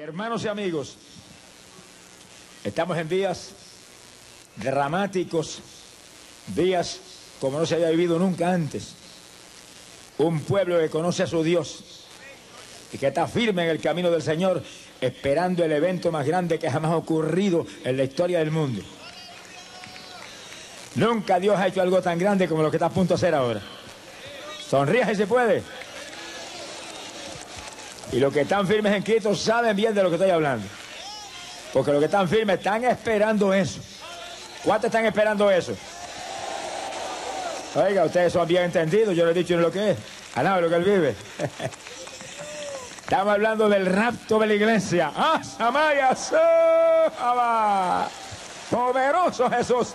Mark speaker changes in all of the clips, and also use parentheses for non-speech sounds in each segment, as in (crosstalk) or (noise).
Speaker 1: Hermanos y amigos, estamos en días dramáticos, días como no se había vivido nunca antes. Un pueblo que conoce a su Dios y que está firme en el camino del Señor, esperando el evento más grande que jamás ha ocurrido en la historia del mundo. Nunca Dios ha hecho algo tan grande como lo que está a punto de hacer ahora. Sonríe si puede. Y los que están firmes en Cristo saben bien de lo que estoy hablando. Porque los que están firmes están esperando eso. ¿Cuántos están esperando eso? Oiga, ustedes son bien entendidos, yo les he dicho lo que es. Alaba lo que él vive. (laughs) Estamos hablando del rapto de la iglesia. ¡Ah, Samaya! ¡Poderoso Jesús!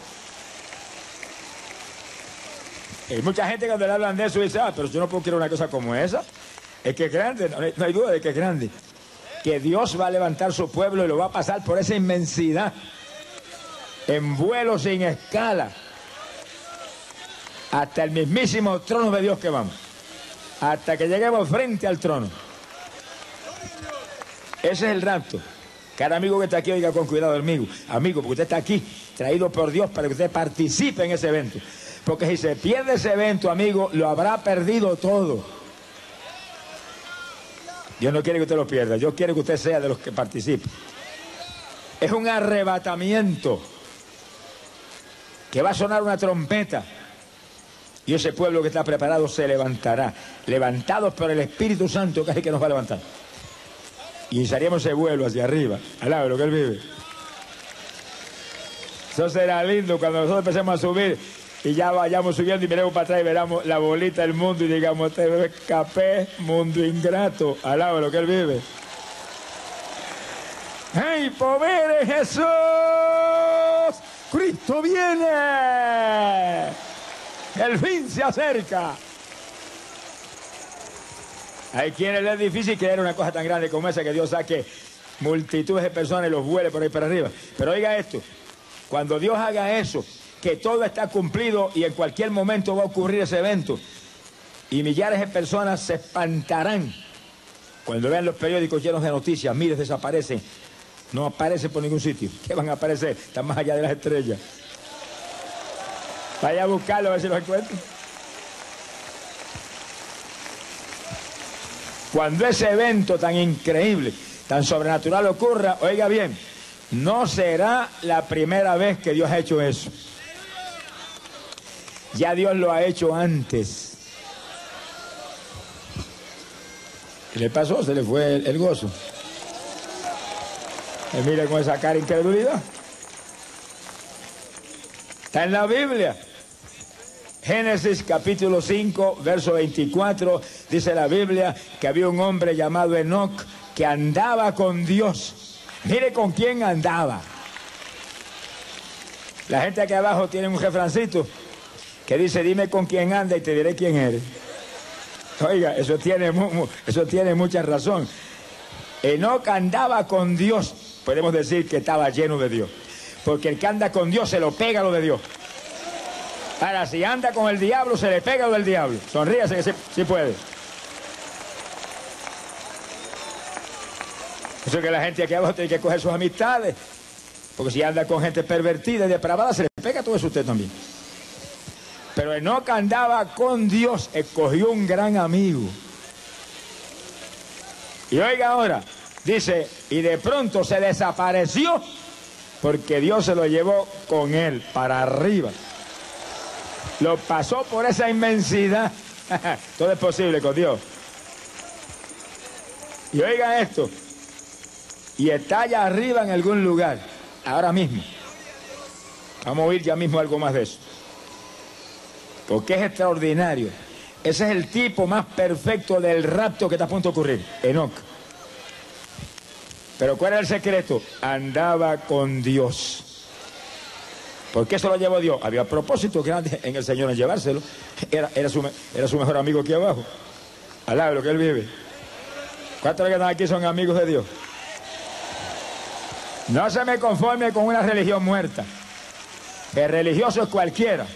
Speaker 1: Y mucha gente cuando le hablan de eso dice, ah, pero yo no puedo querer una cosa como esa. Es que es grande, no hay, duda de que es grande. Que Dios va a levantar su pueblo y lo va a pasar por esa inmensidad. En vuelo sin escala. Hasta el mismísimo trono de Dios que vamos. Hasta que lleguemos frente al trono. Ese es el rapto. Cada amigo que está aquí, oiga con cuidado, amigo. Amigo, porque usted está aquí, traído por Dios para que usted participe en ese evento. Porque si se pierde ese evento, amigo, lo habrá perdido todo. Dios no quiere que usted lo pierda, Dios quiere que usted sea de los que participe. Es un arrebatamiento que va a sonar una trompeta y ese pueblo que está preparado se levantará, levantados por el Espíritu Santo que es el que nos va a levantar. Y iniciaríamos ese vuelo hacia arriba, al lado de lo que Él vive. Eso será lindo cuando nosotros empecemos a subir y ya vayamos subiendo y miremos para atrás y veramos la bolita del mundo y digamos, te escapé, mundo ingrato, al lado de lo que él vive. ¡Hey, pobre Jesús! ¡Cristo viene! El fin se acerca. Hay quienes les es difícil creer una cosa tan grande como esa que Dios saque multitudes de personas y los vuele por ahí para arriba. Pero oiga esto, cuando Dios haga eso, que todo está cumplido y en cualquier momento va a ocurrir ese evento. Y millares de personas se espantarán cuando vean los periódicos llenos de noticias, miles desaparecen, no aparecen por ningún sitio. ¿Qué van a aparecer? Están más allá de las estrellas. Vaya a buscarlo a ver si los encuentran. Cuando ese evento tan increíble, tan sobrenatural ocurra, oiga bien, no será la primera vez que Dios ha hecho eso. Ya Dios lo ha hecho antes. ¿Qué le pasó? Se le fue el, gozo. Y mire con esa cara incredulidad. Está en la Biblia. Génesis capítulo 5, verso 24, dice la Biblia que había un hombre llamado Enoch que andaba con Dios. Mire con quién andaba. La gente aquí abajo tiene un refrancito que dice, dime con quién anda y te diré quién eres. Oiga, eso tiene, eso tiene mucha razón. Enoch andaba con Dios, podemos decir que estaba lleno de Dios. Porque el que anda con Dios se lo pega lo de Dios. Ahora, si anda con el diablo, se le pega lo del diablo. Sonríase que sí, puede. Eso es que la gente aquí abajo tiene que coger sus amistades. Porque si anda con gente pervertida y depravada, se le pega todo eso a usted también. Pero Enoch andaba con Dios, escogió un gran amigo. Y oiga ahora, dice, y de pronto se desapareció porque Dios se lo llevó con él para arriba. Lo pasó por esa inmensidad. (laughs) Todo es posible con Dios. Y oiga esto. Y está allá arriba en algún lugar, ahora mismo. Vamos a oír ya mismo algo más de eso porque es extraordinario. Ese es el tipo más perfecto del rapto que está a punto de ocurrir, Enoch. Pero ¿cuál era el secreto? Andaba con Dios. ¿Por qué se lo llevó Dios? Había propósito en el Señor en llevárselo. Era, era, su, era su mejor amigo aquí abajo. Al lado de lo que él vive. ¿Cuántos que están aquí son amigos de Dios? No se me conforme con una religión muerta. El religioso es cualquiera.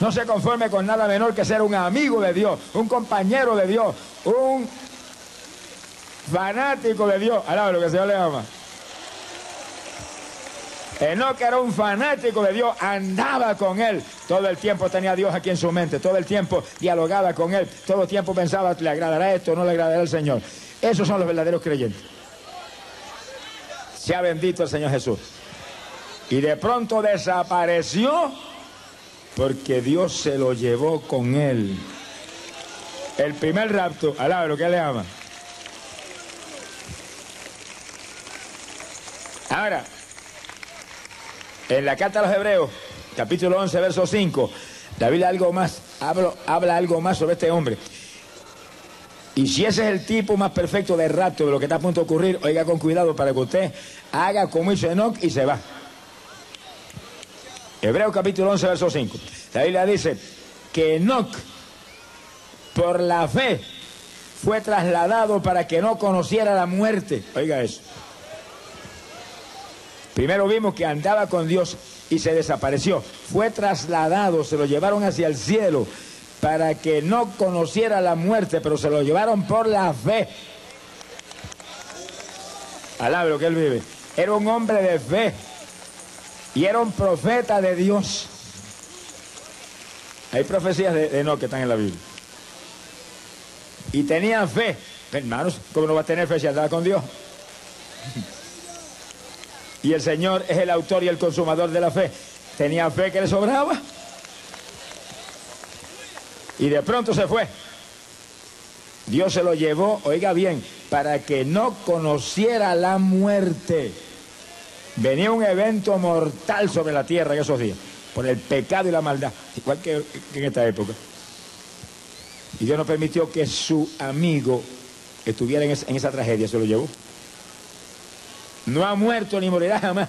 Speaker 1: No se conforme con nada menor que ser un amigo de Dios, un compañero de Dios, un fanático de Dios. Alaba lo que el Señor le ama. Enoch era un fanático de Dios, andaba con él. Todo el tiempo tenía a Dios aquí en su mente, todo el tiempo dialogaba con él, todo el tiempo pensaba, ¿le agradará esto no le agradará al Señor? Esos son los verdaderos creyentes. Sea bendito el Señor Jesús. Y de pronto desapareció porque Dios se lo llevó con él. El primer rapto, alaba lo que le ama. Ahora, en la carta a los Hebreos, capítulo 11, verso 5, David algo más, habla, habla algo más sobre este hombre. Y si ese es el tipo más perfecto de rapto de lo que está a punto de ocurrir, oiga con cuidado para que usted haga como hizo Enoch y se va. Hebreos capítulo 11, verso 5. La Biblia dice que Enoch, por la fe, fue trasladado para que no conociera la muerte. Oiga eso. Primero vimos que andaba con Dios y se desapareció. Fue trasladado, se lo llevaron hacia el cielo para que no conociera la muerte, pero se lo llevaron por la fe. Lo que él vive. Era un hombre de fe y era un profeta de Dios. Hay profecías de, no que están en la Biblia. Y tenía fe. Hermanos, ¿cómo no va a tener fe si andaba con Dios? (laughs) Y el Señor es el autor y el consumador de la fe. Tenía fe que le sobraba. Y de pronto se fue. Dios se lo llevó, oiga bien, para que no conociera la muerte. Venía un evento mortal sobre la tierra en esos días, por el pecado y la maldad, igual que en esta época. Y Dios no permitió que su amigo estuviera en, esa tragedia, se lo llevó. No ha muerto ni morirá jamás.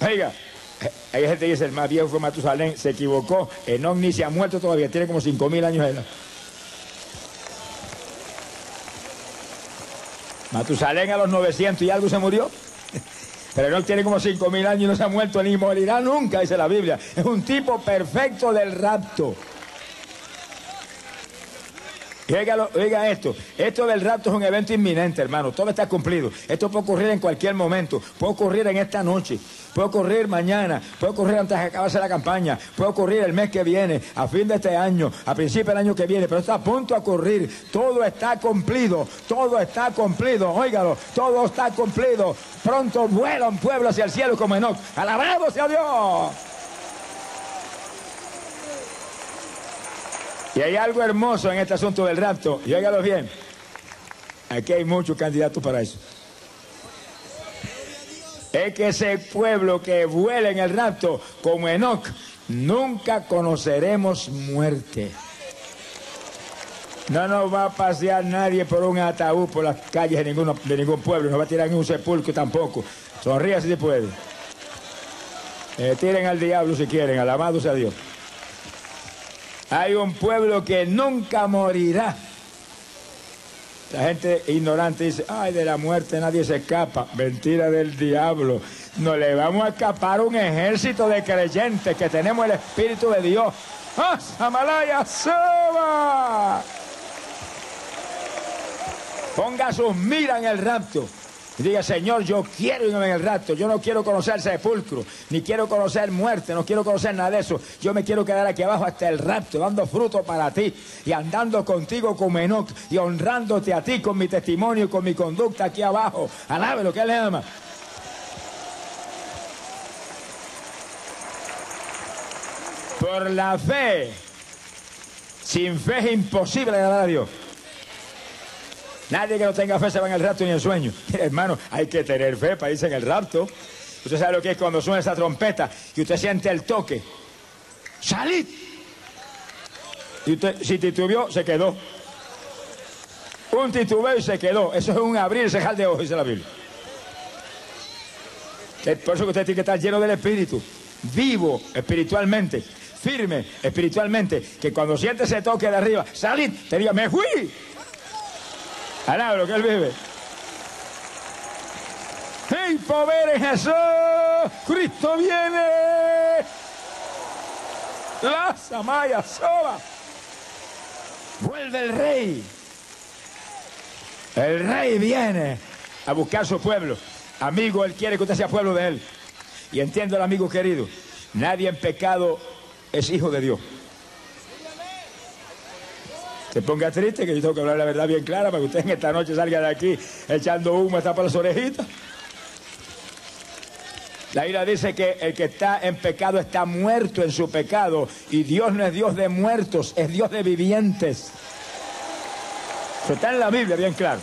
Speaker 1: Oiga, hay gente que dice, el más viejo fue Matusalén, se equivocó, Enoch ni se ha muerto todavía, tiene como 5.000 años de edad. Matusalén a los 900 y algo se murió. Pero Enoch tiene como 5.000 años y no se ha muerto ni morirá nunca, dice la Biblia. Es un tipo perfecto del rapto. Oiga, esto, esto del rapto es un evento inminente, hermano, todo está cumplido. Esto puede ocurrir en cualquier momento, puede ocurrir en esta noche, puede ocurrir mañana, puede ocurrir antes de acabarse la campaña, puede ocurrir el mes que viene, a fin de este año, a principio del año que viene, pero está a punto de ocurrir. Todo está cumplido, todo está cumplido, óigalo, todo está cumplido. Pronto vuela un pueblo hacia el cielo como Enoch. Alabado sea Dios. Y hay algo hermoso en este asunto del rapto, y óigalo bien. Aquí hay muchos candidatos para eso. Es que ese pueblo que vuela en el rapto, como Enoch, nunca conoceremos muerte. No nos va a pasear nadie por un ataúd por las calles de, ninguno, de ningún pueblo, no va a tirar en un sepulcro tampoco. Sonríe si se puede. Eh, tiren al diablo si quieren, alabado sea Dios. Hay un pueblo que nunca morirá. La gente ignorante dice, ay, de la muerte nadie se escapa. Mentira del diablo. No le vamos a escapar un ejército de creyentes que tenemos el Espíritu de Dios. ¡Ah, Samalaya, suba! Ponga sus miras en el rapto. Y diga, Señor, yo quiero irme en el rato, yo no quiero conocer sepulcro, ni quiero conocer muerte, no quiero conocer nada de eso. Yo me quiero quedar aquí abajo hasta el rapto, dando fruto para ti y andando contigo como Enoch y honrándote a ti con mi testimonio y con mi conducta aquí abajo. Alabe lo que él le ama. Por la fe, sin fe es imposible agradar a Dios. Nadie que no tenga fe se va en el rapto ni en sueño. (laughs) hermano, hay que tener fe para irse en el rapto. Usted sabe lo que es cuando suena esa trompeta y usted siente el toque. ¡Salid! Y usted, si titubeó, se quedó. Un titubeo y se quedó. Eso es un abrir y cejar de ojos, dice la Biblia. Por eso que usted tiene que estar lleno del Espíritu, vivo espiritualmente, firme espiritualmente, que cuando siente ese toque de arriba, salid, te diga, me fui, lo que él vive. ¡Hey, poder en Jesús! ¡Cristo viene! La Samaya sola. Vuelve el rey. El rey viene a buscar su pueblo. Amigo, él quiere que usted sea pueblo de él. Y entiendo el amigo querido, nadie en pecado es hijo de Dios. Se ponga triste que yo tengo que hablar la verdad bien clara para que usted en esta noche salga de aquí echando humo hasta por las orejitas. La Biblia dice que el que está en pecado está muerto en su pecado y Dios no es Dios de muertos, es Dios de vivientes. Eso está en la Biblia bien claro.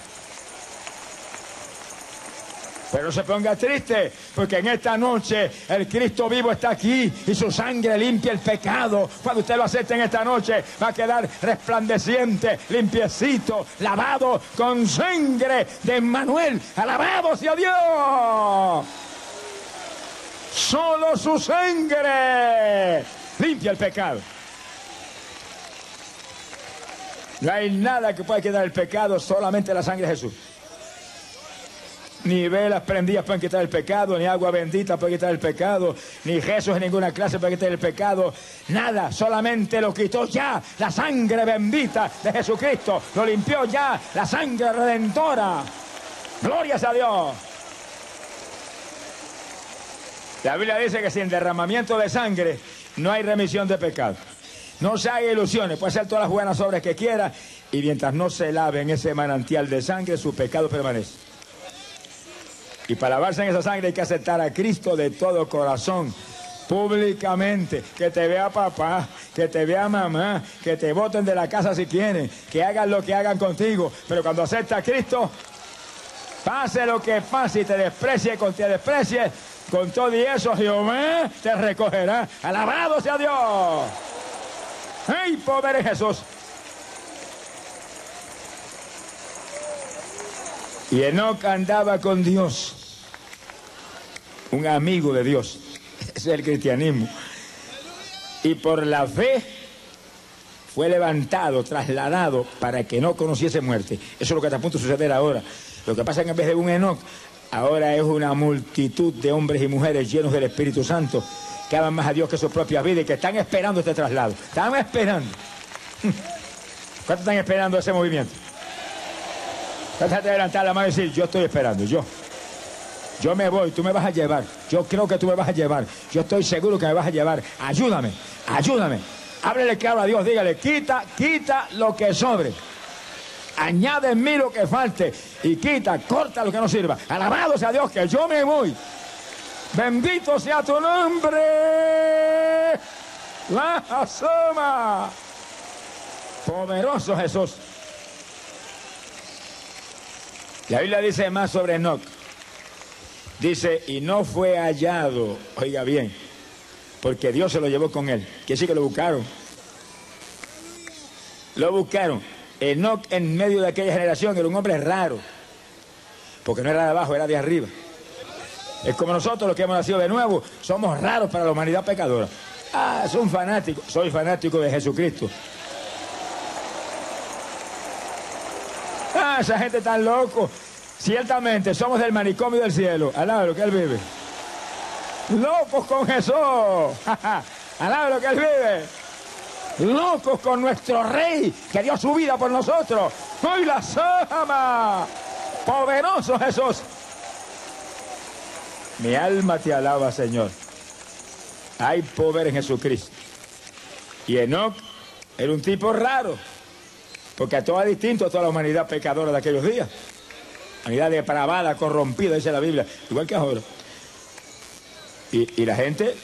Speaker 1: Pero se ponga triste, porque en esta noche el Cristo vivo está aquí y su sangre limpia el pecado. Cuando usted lo acepte en esta noche, va a quedar resplandeciente, limpiecito, lavado con sangre de Emmanuel. Alabado sea Dios. Solo su sangre limpia el pecado. No hay nada que pueda quedar el pecado, solamente la sangre de Jesús. Ni velas prendidas pueden quitar el pecado, ni agua bendita puede quitar el pecado, ni Jesús en ninguna clase puede quitar el pecado. Nada, solamente lo quitó ya la sangre bendita de Jesucristo. Lo limpió ya la sangre redentora. Glorias a Dios. La Biblia dice que sin derramamiento de sangre no hay remisión de pecado. No se haga ilusiones, puede hacer todas las buenas obras que quiera y mientras no se lave en ese manantial de sangre, su pecado permanece. Y para lavarse en esa sangre hay que aceptar a Cristo de todo corazón, públicamente. Que te vea papá, que te vea mamá, que te voten de la casa si quieren, que hagan lo que hagan contigo. Pero cuando aceptas a Cristo, pase lo que pase y te desprecie con te desprecie, con todo y eso Jehová te recogerá. Alabado sea Dios. ¡Ay, pobre Jesús! Y Enoch andaba con Dios, un amigo de Dios. Es el cristianismo. Y por la fe fue levantado, trasladado para que no conociese muerte. Eso es lo que está a punto de suceder ahora. Lo que pasa es que en vez de un Enoch, ahora es una multitud de hombres y mujeres llenos del Espíritu Santo que aman más a Dios que su propia vida y que están esperando este traslado. Están esperando. (laughs) ¿Cuántos están esperando ese movimiento? Trata de levantar la mano y decir, yo estoy esperando, yo. Yo me voy, tú me vas a llevar. Yo creo que tú me vas a llevar. Yo estoy seguro que me vas a llevar. Ayúdame, ayúdame. Háblele claro a Dios, dígale, quita, quita lo que sobre. Añade en mí lo que falte y quita, corta lo que no sirva. Alabado sea Dios que yo me voy. Bendito sea tu nombre. La asoma. Poderoso Jesús. La Biblia dice más sobre Enoch. Dice, y no fue hallado, oiga bien, porque Dios se lo llevó con él. Quiere decir que lo buscaron. Lo buscaron. Enoch en medio de aquella generación era un hombre raro, porque no era de abajo, era de arriba. Es como nosotros los que hemos nacido de nuevo, somos raros para la humanidad pecadora. Ah, soy un fanático, soy fanático de Jesucristo. Ah, esa gente tan loco. Ciertamente somos del manicomio del cielo. Alaba lo que Él vive. Locos con Jesús. (laughs) Alaba lo que Él vive. Locos con nuestro Rey que dio su vida por nosotros. Hoy la ama. Poderoso Jesús. Mi alma te alaba, Señor. Hay poder en Jesucristo. Y Enoch era un tipo raro. Porque a todo distinto a toda la humanidad pecadora de aquellos días. Humanidad depravada, corrompida, dice la Biblia. Igual que ahora. Y, y la gente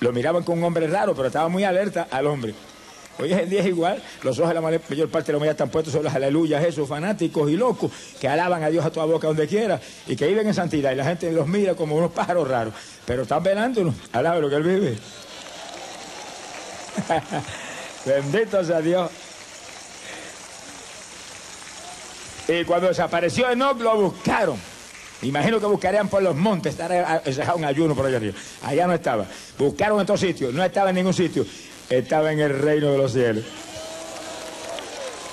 Speaker 1: lo miraban con un hombre raro, pero estaba muy alerta al hombre. Hoy en día es igual, los ojos de la mayor parte de la humanidad están puestos sobre las aleluyas, esos fanáticos y locos que alaban a Dios a toda boca donde quiera y que viven en santidad y la gente los mira como unos pájaros raros, pero están velándonos, alaba lo que él vive. (laughs) Bendito sea Dios. Y cuando desapareció Enoch lo buscaron. Imagino que buscarían por los montes, estar un ayuno por allá arriba. Allá no estaba. Buscaron en todos sitios, no estaba en ningún sitio. Estaba en el reino de los cielos.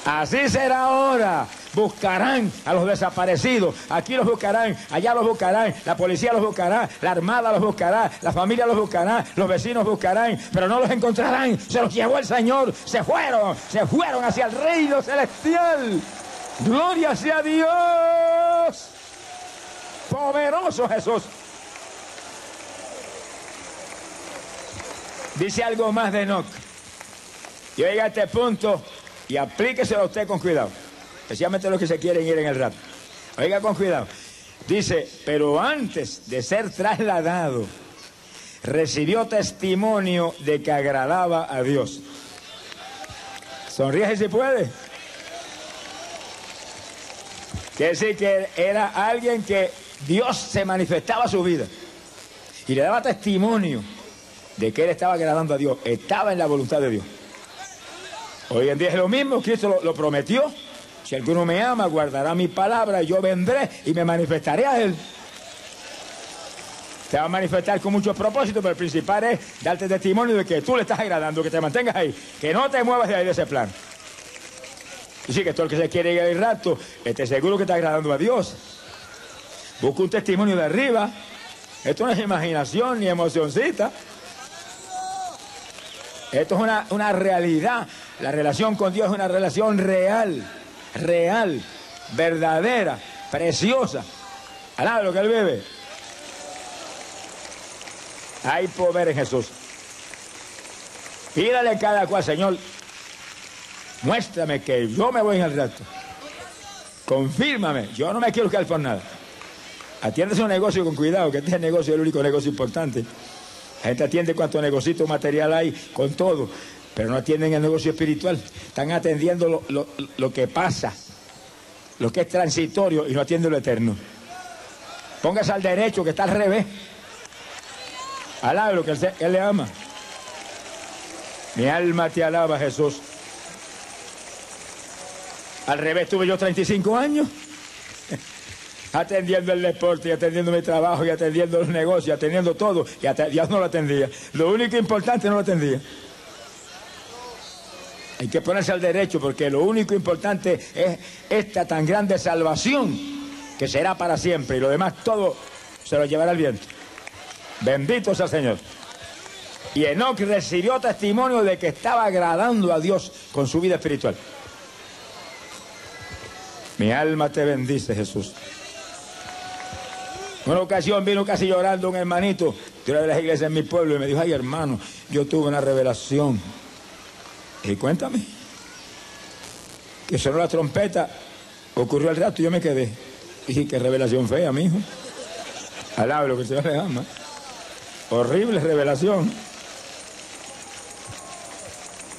Speaker 1: Así será ahora. Buscarán a los desaparecidos. Aquí los buscarán, allá los buscarán. La policía los buscará, la armada los buscará, la familia los buscará, los vecinos buscarán, pero no los encontrarán. Se los llevó el Señor. Se fueron, se fueron hacia el reino celestial. Gloria sea Dios. Poderoso Jesús. Dice algo más de Enoch. Y oiga este punto y aplíqueselo a usted con cuidado. Especialmente los que se quieren ir en el rap. Oiga con cuidado. Dice, pero antes de ser trasladado, recibió testimonio de que agradaba a Dios. Sonríe si puede. Quiere decir que era alguien que Dios se manifestaba a su vida y le daba testimonio de que él estaba agradando a Dios, estaba en la voluntad de Dios. Hoy en día es lo mismo, Cristo lo prometió. Si alguno me ama, guardará mi palabra, yo vendré y me manifestaré a él. Te va a manifestar con muchos propósitos, pero el principal es darte testimonio de que tú le estás agradando, que te mantengas ahí, que no te muevas de ahí de ese plan. Y sí, que todo el que se quiere ir al rato, esté seguro que está agradando a Dios. Busca un testimonio de arriba. Esto no es imaginación ni emocioncita. Esto es una, una realidad. La relación con Dios es una relación real, real, verdadera, preciosa. Alaba lo que él bebe. Hay poder en Jesús. Pídale cada cual, Señor, muéstrame que yo me voy en el rato. Confírmame, yo no me quiero quedar por nada. Atiende su negocio con cuidado, que este negocio es el único negocio importante. La gente atiende cuánto negocito material hay, con todo, pero no atienden el negocio espiritual. Están atendiendo lo, lo, lo que pasa, lo que es transitorio y no atienden lo eterno. Póngase al derecho, que está al revés. Alaba lo que él, él le ama. Mi alma te alaba, Jesús. Al revés tuve yo 35 años. (laughs) atendiendo el deporte y atendiendo mi trabajo y atendiendo los negocios, atendiendo todo. Y Dios no lo atendía. Lo único importante no lo atendía. Hay que ponerse al derecho porque lo único importante es esta tan grande salvación que será para siempre y lo demás todo se lo llevará el viento. Bendito sea el Señor. Y Enoch recibió testimonio de que estaba agradando a Dios con su vida espiritual. Mi alma te bendice, Jesús. Una ocasión vino casi llorando un hermanito de una de las iglesias en mi pueblo y me dijo, ay hermano, yo tuve una revelación. Y cuéntame. Que sonó la trompeta, ocurrió al rato y yo me quedé. Dije, qué revelación fea, mi hijo. Alaba lo que el Señor le ama. Horrible revelación.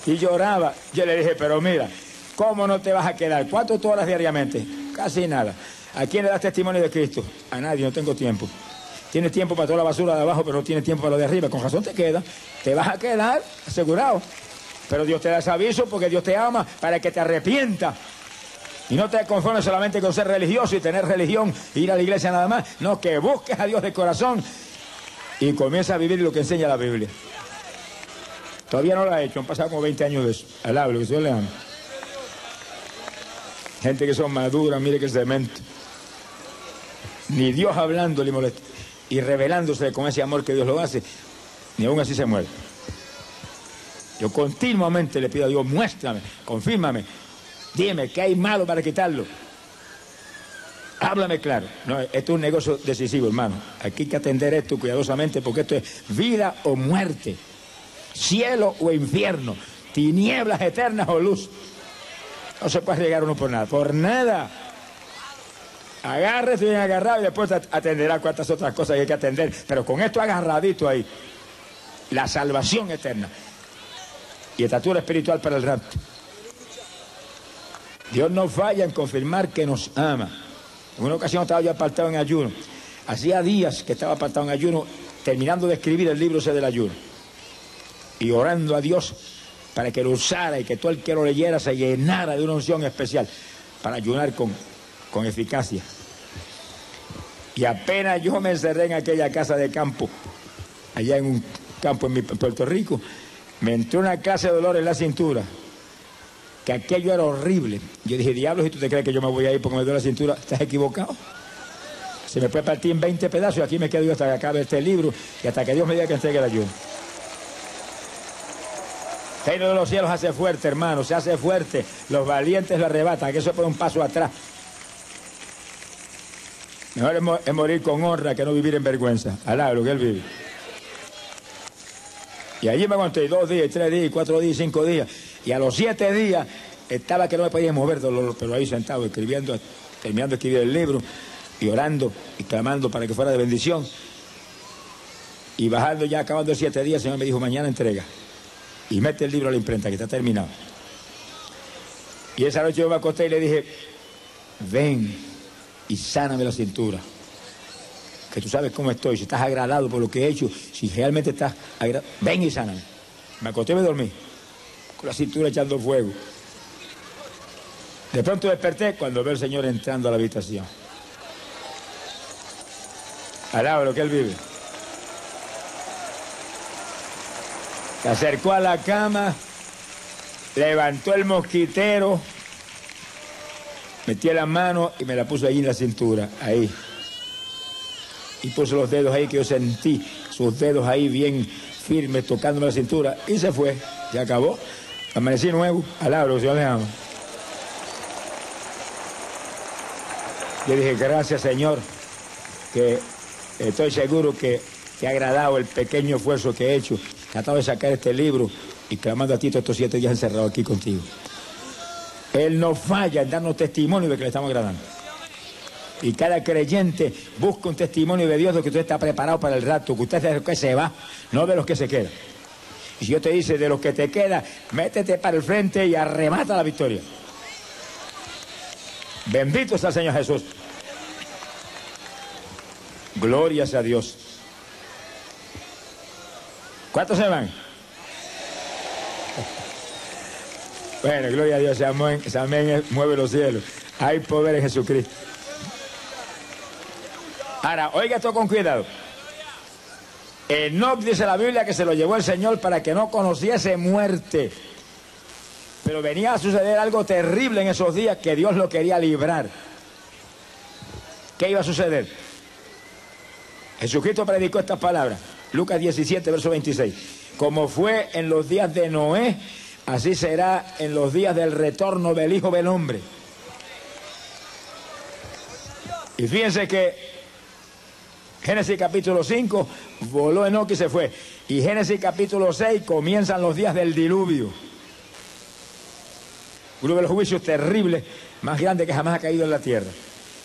Speaker 1: Y lloraba. Yo le dije, pero mira, ¿cómo no te vas a quedar? ¿Cuánto tú oras diariamente? Casi nada. ¿A quién le das testimonio de Cristo? A nadie, no tengo tiempo. Tienes tiempo para toda la basura de abajo, pero no tienes tiempo para lo de arriba. Con razón te queda. Te vas a quedar asegurado. Pero Dios te da ese aviso porque Dios te ama para que te arrepientas. Y no te conformes solamente con ser religioso y tener religión ir a la iglesia nada más. No, que busques a Dios de corazón y comienza a vivir lo que enseña la Biblia. Todavía no lo ha hecho, han pasado como 20 años de eso. Alaba lo que Dios le ama. Gente que son maduras, mire que cemento. Ni Dios hablando le molesta. Y revelándose con ese amor que Dios lo hace, ni aún así se muere. Yo continuamente le pido a Dios, muéstrame, confírmame, dime qué hay malo para quitarlo. Háblame claro. No, esto es un negocio decisivo, hermano. Aquí hay que atender esto cuidadosamente porque esto es vida o muerte, cielo o infierno, tinieblas eternas o luz. No se puede llegar uno por nada, por nada. Agárrese bien agarrado y después at- atenderá cuantas otras cosas hay que atender. Pero con esto agarradito ahí, la salvación eterna y estatura espiritual para el rapto. Dios no falla en confirmar que nos ama. En una ocasión estaba yo apartado en ayuno. Hacía días que estaba apartado en ayuno, terminando de escribir el libro ese del ayuno. Y orando a Dios para que lo usara y que todo el que lo leyera se llenara de una unción especial para ayunar con, con eficacia. Y apenas yo me encerré en aquella casa de campo, allá en un campo en Puerto Rico, me entró una clase de dolor en la cintura, que aquello era horrible. Yo dije, diablo, si tú te crees que yo me voy a ir porque me duele la cintura, estás equivocado. Se me puede partir en 20 pedazos y aquí me quedo yo hasta que acabe este libro y hasta que Dios me diga que entregue el ayuno. reino de los cielos hace fuerte, hermano, se hace fuerte. Los valientes lo arrebatan, que eso es un paso atrás. Mejor es, morir con honra que no vivir en vergüenza. Alá, lo que él vive. Y allí me aguanté dos días, tres días, cuatro días, cinco días. Y a los siete días estaba que no me podía mover, pero ahí sentado, escribiendo, terminando de escribir el libro, y orando y clamando para que fuera de bendición. Y bajando ya, acabando siete días, el Señor me dijo, mañana entrega. Y mete el libro a la imprenta, que está terminado. Y esa noche yo me acosté y le dije, ven y sáname la cintura. Que tú sabes cómo estoy, si estás agradado por lo que he hecho, si realmente estás agradado, ven y sáname. Me acosté y me dormí, con la cintura echando fuego. De pronto desperté cuando veo al Señor entrando a la habitación. Alaba lo que Él vive. Se acercó a la cama, levantó el mosquitero, metió la mano y me la puso ahí en la cintura, ahí. Y puso los dedos ahí que yo sentí, sus dedos ahí bien firmes tocándome la cintura. Y se fue, se acabó. Amanecí nuevo, alabro, Dios le ama. Yo dije, gracias Señor, que estoy seguro que te ha agradado el pequeño esfuerzo que he hecho. Tratado de sacar este libro y clamando a ti todos estos siete días encerrado aquí contigo. Él no falla en darnos testimonio de que le estamos agradando. Y cada creyente busca un testimonio de Dios de que usted está preparado para el rato, que usted es de los que se va, no de los que se queda. Y si yo te dice de los que te queda, métete para el frente y arremata la victoria. Bendito sea el Señor Jesús. Glorias a Dios. ¿Cuántos se van? Bueno, gloria a Dios, amén mueve los cielos. Hay poder en Jesucristo. Ahora, oiga esto con cuidado. Enoch dice la Biblia que se lo llevó el Señor para que no conociese muerte. Pero venía a suceder algo terrible en esos días que Dios lo quería librar. ¿Qué iba a suceder? Jesucristo predicó estas palabras. Lucas 17, verso 26. Como fue en los días de Noé, así será en los días del retorno del Hijo del Hombre. Y fíjense que Génesis capítulo 5 voló Enoch y se fue. Y Génesis capítulo 6 comienzan los días del diluvio. Uno de los juicios terribles más grandes que jamás ha caído en la tierra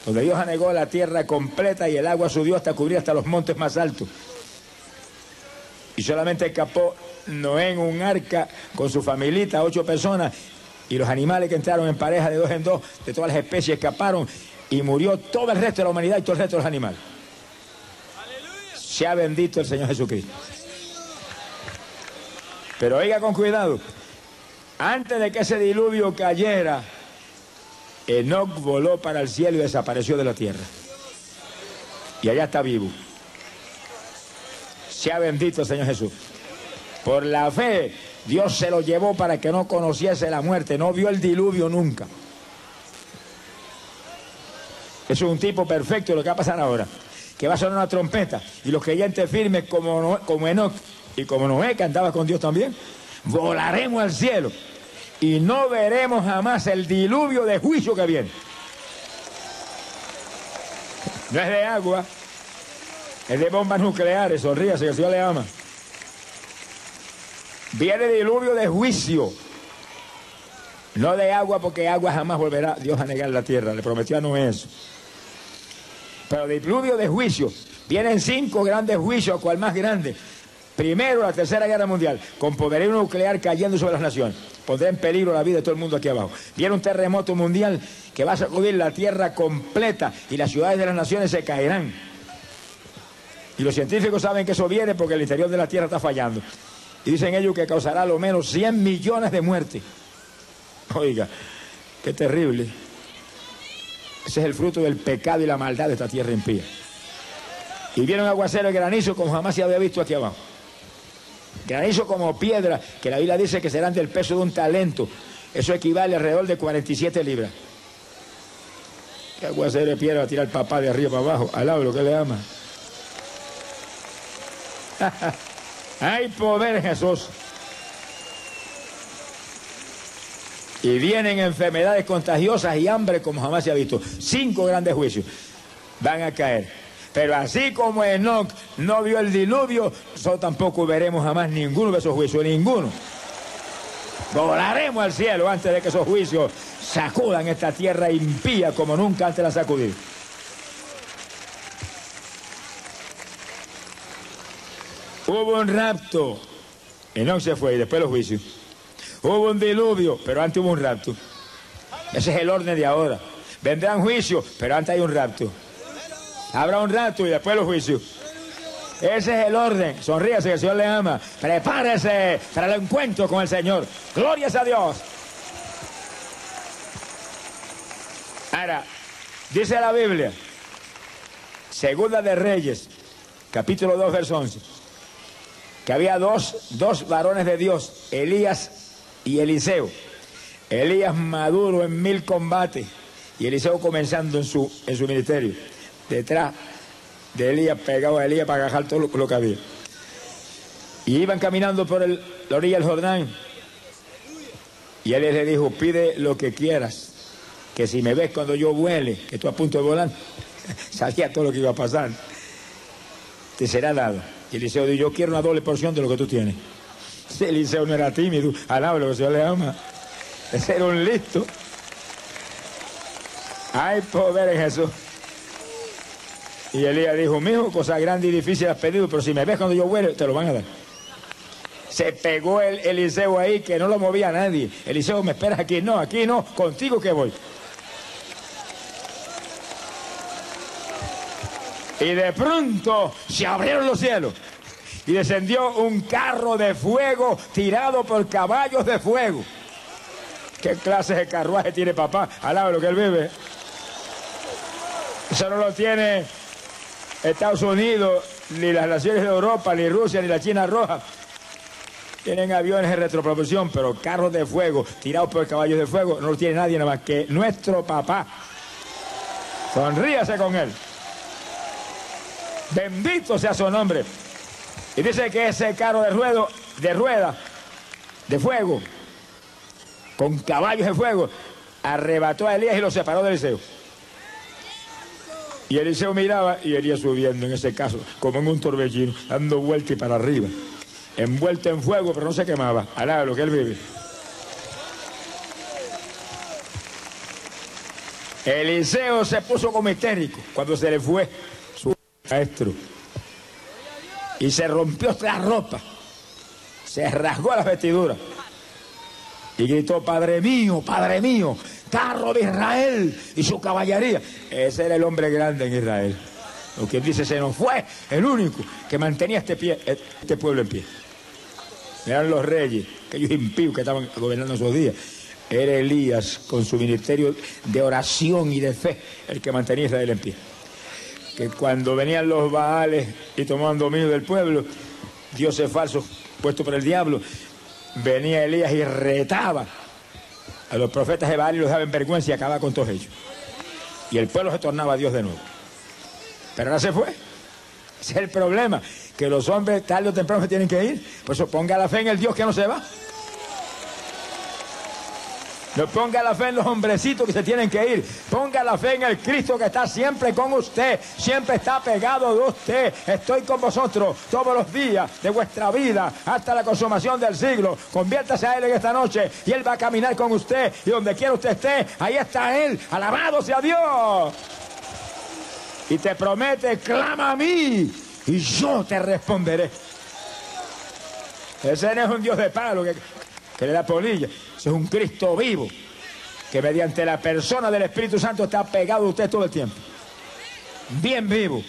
Speaker 1: donde Dios anegó la tierra completa y el agua subió hasta cubrir hasta los montes más altos. Y solamente escapó Noé en un arca con su familita, ocho personas, y los animales que entraron en pareja de dos en dos, de todas las especies, escaparon y murió todo el resto de la humanidad y todo el resto de los animales. Sea bendito el Señor Jesucristo. Pero oiga con cuidado, antes de que ese diluvio cayera, Enoch voló para el cielo y desapareció de la tierra. Y allá está vivo. Sea bendito el Señor Jesús. Por la fe, Dios se lo llevó para que no conociese la muerte. No vio el diluvio nunca. Es un tipo perfecto lo que va a pasar ahora. Que va a sonar una trompeta. Y los creyentes firmes como, como Enoch y como Noé, que andaba con Dios también, volaremos al cielo y no veremos jamás el diluvio de juicio que viene. No es de agua, es de bombas nucleares, sonríase que el Señor le ama. Viene diluvio de juicio. No de agua, porque agua jamás volverá Dios a negar la tierra. Le prometió a Noé eso. Pero diluvio de juicio. Vienen cinco grandes juicios, cual más grande. Primero, la Tercera Guerra Mundial, con poderío nuclear cayendo sobre las naciones. Pondrá en peligro la vida de todo el mundo aquí abajo. Viene un terremoto mundial que va a sacudir la tierra completa y las ciudades de las naciones se caerán. Y los científicos saben que eso viene porque el interior de la tierra está fallando. Y dicen ellos que causará lo menos 100 millones de muertes. Oiga, qué terrible. Ese es el fruto del pecado y la maldad de esta tierra impía. Y viene un aguacero de granizo como jamás se había visto aquí abajo. Granizo como piedra, que la Biblia dice que serán del peso de un talento. Eso equivale alrededor de 47 libras. ¿Qué aguacero de piedra va a tirar el papá de arriba para abajo? Al lado lo que le ama. (laughs) Hay poder Jesús. Y vienen enfermedades contagiosas y hambre como jamás se ha visto. Cinco grandes juicios van a caer. Pero así como Enoch no vio el diluvio, nosotros tampoco veremos jamás ninguno de esos juicios, ninguno. Volaremos al cielo antes de que esos juicios sacudan esta tierra impía como nunca antes la sacudido. Hubo un rapto. Enoch se fue y después los juicios. Hubo un diluvio, pero antes hubo un rapto. Ese es el orden de ahora. Vendrán juicios, pero antes hay un rapto. Habrá un rapto y después los juicios. Ese es el orden. Sonríase que el Señor le ama. Prepárese para el encuentro con el Señor. Glorias a Dios. Ahora, dice la Biblia, Segunda de Reyes, capítulo 2, verso 11, que había dos, dos varones de Dios, Elías y Eliseo. Elías maduro en mil combates y Eliseo comenzando en su, en su ministerio. Detrás de Elías, pegado a Elías para agajar todo lo, que había. Y iban caminando por la orilla del Jordán. Y él le dijo, pide lo que quieras, que si me ves cuando yo vuele, que tú a punto de volar, (laughs) sabía todo lo que iba a pasar, te será dado. Y Eliseo dijo, yo quiero una doble porción de lo que tú tienes. (laughs) Eliseo no era tímido, alaba lo que Señor le ama. Ese era un listo. Hay poder en Jesús. Y Elías dijo, mijo, cosa grande y difícil has pedido, pero si me ves cuando yo vuelo, te lo van a dar. Se pegó el Eliseo ahí, que no lo movía nadie. Eliseo, ¿me esperas aquí? No, aquí no, contigo que voy. Y de pronto se abrieron los cielos y descendió un carro de fuego tirado por caballos de fuego. ¿Qué clase de carruaje tiene papá? Alaba lo que él vive. Eso no lo tiene Estados Unidos, ni las naciones de Europa, ni Rusia, ni la China Roja. Tienen aviones de retropropulsión, pero carros de fuego tirados por caballos de fuego no lo tiene nadie nada más que nuestro papá. Sonríase con él. Bendito sea su nombre. Y dice que ese carro de ruedo, de rueda, de fuego, con caballos de fuego, arrebató a Elías y lo separó de Eliseo. Y Eliseo miraba y Elías subiendo, en ese caso, como en un torbellino, dando vuelta y para arriba. Envuelto en fuego, pero no se quemaba. Alá, lo que él vive. Eliseo se puso como histérico cuando se le fue su maestro y se rompió la ropa, se rasgó las vestiduras y gritó, Padre mío, Padre mío, carro de Israel y su caballería. Ese era el hombre grande en Israel. Lo que dice, se nos fue el único que mantenía este, pie, este pueblo en pie. Eran los reyes, aquellos impíos que estaban gobernando esos días. Era Elías con su ministerio de oración y de fe el que mantenía Israel en pie que cuando venían los Baales y tomaban dominio del pueblo, dioses falsos puesto por el diablo, venía Elías y retaba a los profetas de Baal y los daba en vergüenza y acababa con todos ellos. Y el pueblo se tornaba a Dios de nuevo. Pero ahora se fue. Ese es el problema, que los hombres tarde o temprano se tienen que ir. Por eso ponga la fe en el Dios que no se va. No ponga la fe en los hombrecitos que se tienen que ir. Ponga la fe en el Cristo que está siempre con usted. Siempre está pegado de usted. Estoy con vosotros todos los días de vuestra vida hasta la consumación del siglo. Conviértase a Él en esta noche y Él va a caminar con usted. Y donde quiera usted esté, ahí está Él. Alabado sea Dios. Y te promete, clama a mí y yo te responderé. Ese no es un Dios de palo que, que le da polilla es un Cristo vivo que mediante la persona del Espíritu Santo está pegado a usted todo el tiempo. Bien vivo.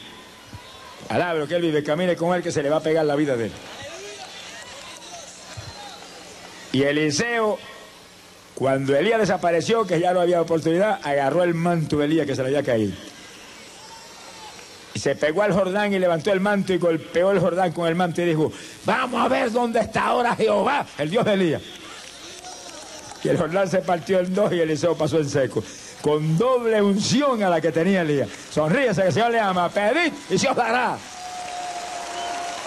Speaker 1: Alabro que él vive, camine con él que se le va a pegar la vida de él. Y Eliseo, cuando Elías desapareció, que ya no había oportunidad, agarró el manto de Elías que se le había caído. Y se pegó al Jordán y levantó el manto y golpeó el Jordán con el manto y dijo, vamos a ver dónde está ahora Jehová, el Dios de Elías. Y el Jordán se partió en dos y Eliseo pasó en seco. Con doble unción a la que tenía Elías. Sonríese que el Señor le ama. Pedid y se os dará.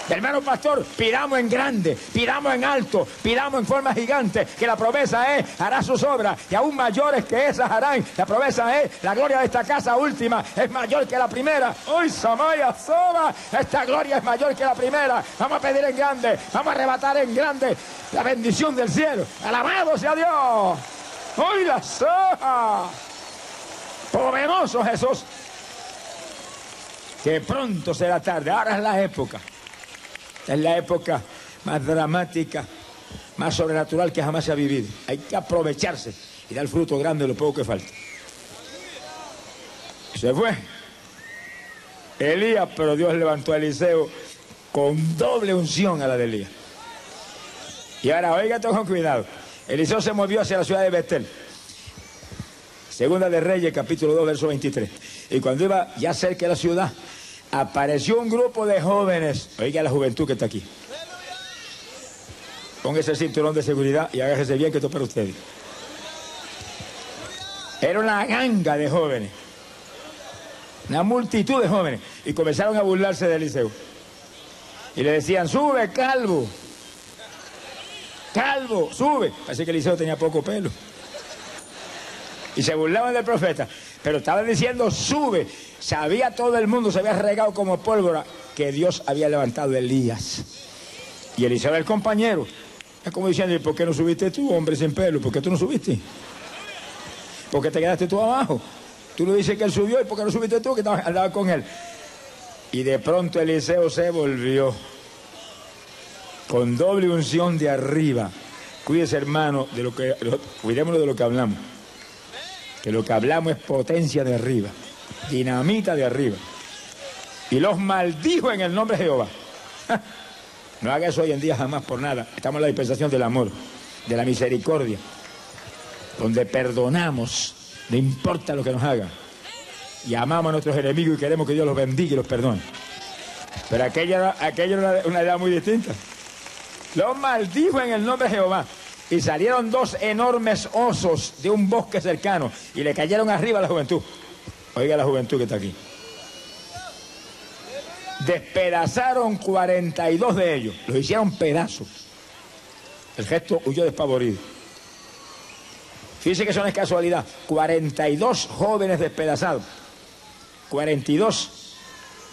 Speaker 1: Hermano pastor, pidamos en grande, pidamos en alto, pidamos en forma gigante, que la promesa es, hará sus obras, y aún mayores que esas harán. La promesa es, la gloria de esta casa última es mayor que la primera. Hoy Samaya Soba, esta gloria es mayor que la primera. Vamos a pedir en grande, vamos a arrebatar en grande la bendición del cielo. Alabado sea Dios. Hoy la soja. Poderoso Jesús. Que pronto será tarde. Ahora es la época. Es la época más dramática, más sobrenatural que jamás se ha vivido. Hay que aprovecharse y dar fruto grande de lo poco que falta. Se fue. Elías, pero Dios levantó a Eliseo con doble unción a la de Elías. Y ahora, oiga esto con cuidado. Eliseo se movió hacia la ciudad de Betel. Segunda de Reyes, capítulo 2, verso 23. Y cuando iba ya cerca de la ciudad, apareció un grupo de jóvenes. Oiga la juventud que está aquí. Póngase el cinturón de seguridad y hágase bien que esto es para ustedes. Era una ganga de jóvenes. Una multitud de jóvenes. Y comenzaron a burlarse de Eliseo. Y le decían, sube, calvo. Calvo, sube. Así que Eliseo tenía poco pelo. Y se burlaban del profeta. Pero estaban diciendo, sube. Sabía todo el mundo, se había regado como pólvora, que Dios había levantado a Elías. Y Eliseo era el compañero. Es como diciendo, ¿y por qué no subiste tú, hombre sin pelo? ¿Por qué tú no subiste? ¿Por qué te quedaste tú abajo? Tú le dices que él subió y ¿por qué no subiste tú que andaba con él? Y de pronto Eliseo se volvió con doble unción de arriba. Cuídese, hermano, de lo que, cuidémonos de lo que hablamos. Que lo que hablamos es potencia de arriba, dinamita de arriba. Y los maldijo en el nombre de Jehová. No haga eso hoy en día jamás por nada. Estamos en la dispensación del amor, de la misericordia, donde perdonamos, no importa lo que nos hagan. Y amamos a nuestros enemigos y queremos que Dios los bendiga y los perdone. Pero aquella, aquella era una edad muy distinta. Los maldijo en el nombre de Jehová. Y salieron dos enormes osos de un bosque cercano y le cayeron arriba a la juventud. Oiga la juventud que está aquí. Despedazaron 42 de ellos, los hicieron pedazos. El gesto huyó despavorido. Fíjense que eso no es casualidad. 42 jóvenes despedazados. 42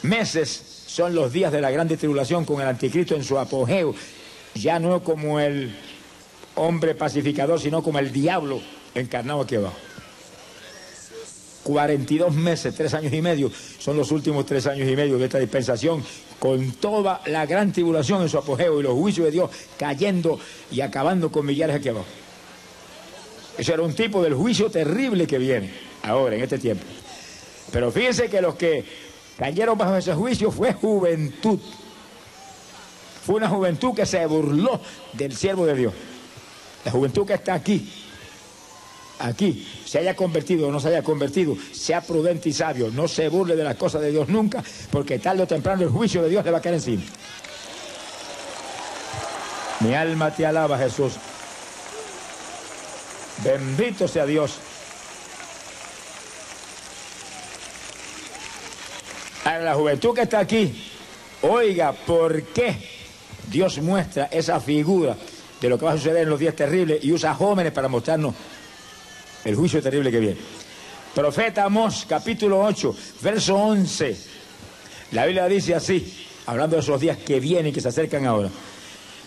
Speaker 1: meses son los días de la gran tribulación con el anticristo en su apogeo. Ya no como el hombre pacificador, sino como el diablo encarnado aquí abajo. 42 meses, tres años y medio, son los últimos tres años y medio de esta dispensación, con toda la gran tribulación en su apogeo y los juicios de Dios cayendo y acabando con millares aquí abajo. Eso era un tipo del juicio terrible que viene ahora, en este tiempo. Pero fíjense que los que cayeron bajo ese juicio fue juventud. Fue una juventud que se burló del siervo de Dios. La juventud que está aquí, aquí, se haya convertido o no se haya convertido, sea prudente y sabio, no se burle de las cosas de Dios nunca, porque tarde o temprano el juicio de Dios le va a caer encima. Mi alma te alaba, Jesús. Bendito sea Dios. A la juventud que está aquí, oiga, ¿por qué Dios muestra esa figura de lo que va a suceder en los días terribles y usa jóvenes para mostrarnos el juicio terrible que viene. Profeta Amós, capítulo 8, verso 11. La Biblia dice así, hablando de esos días que vienen y que se acercan ahora.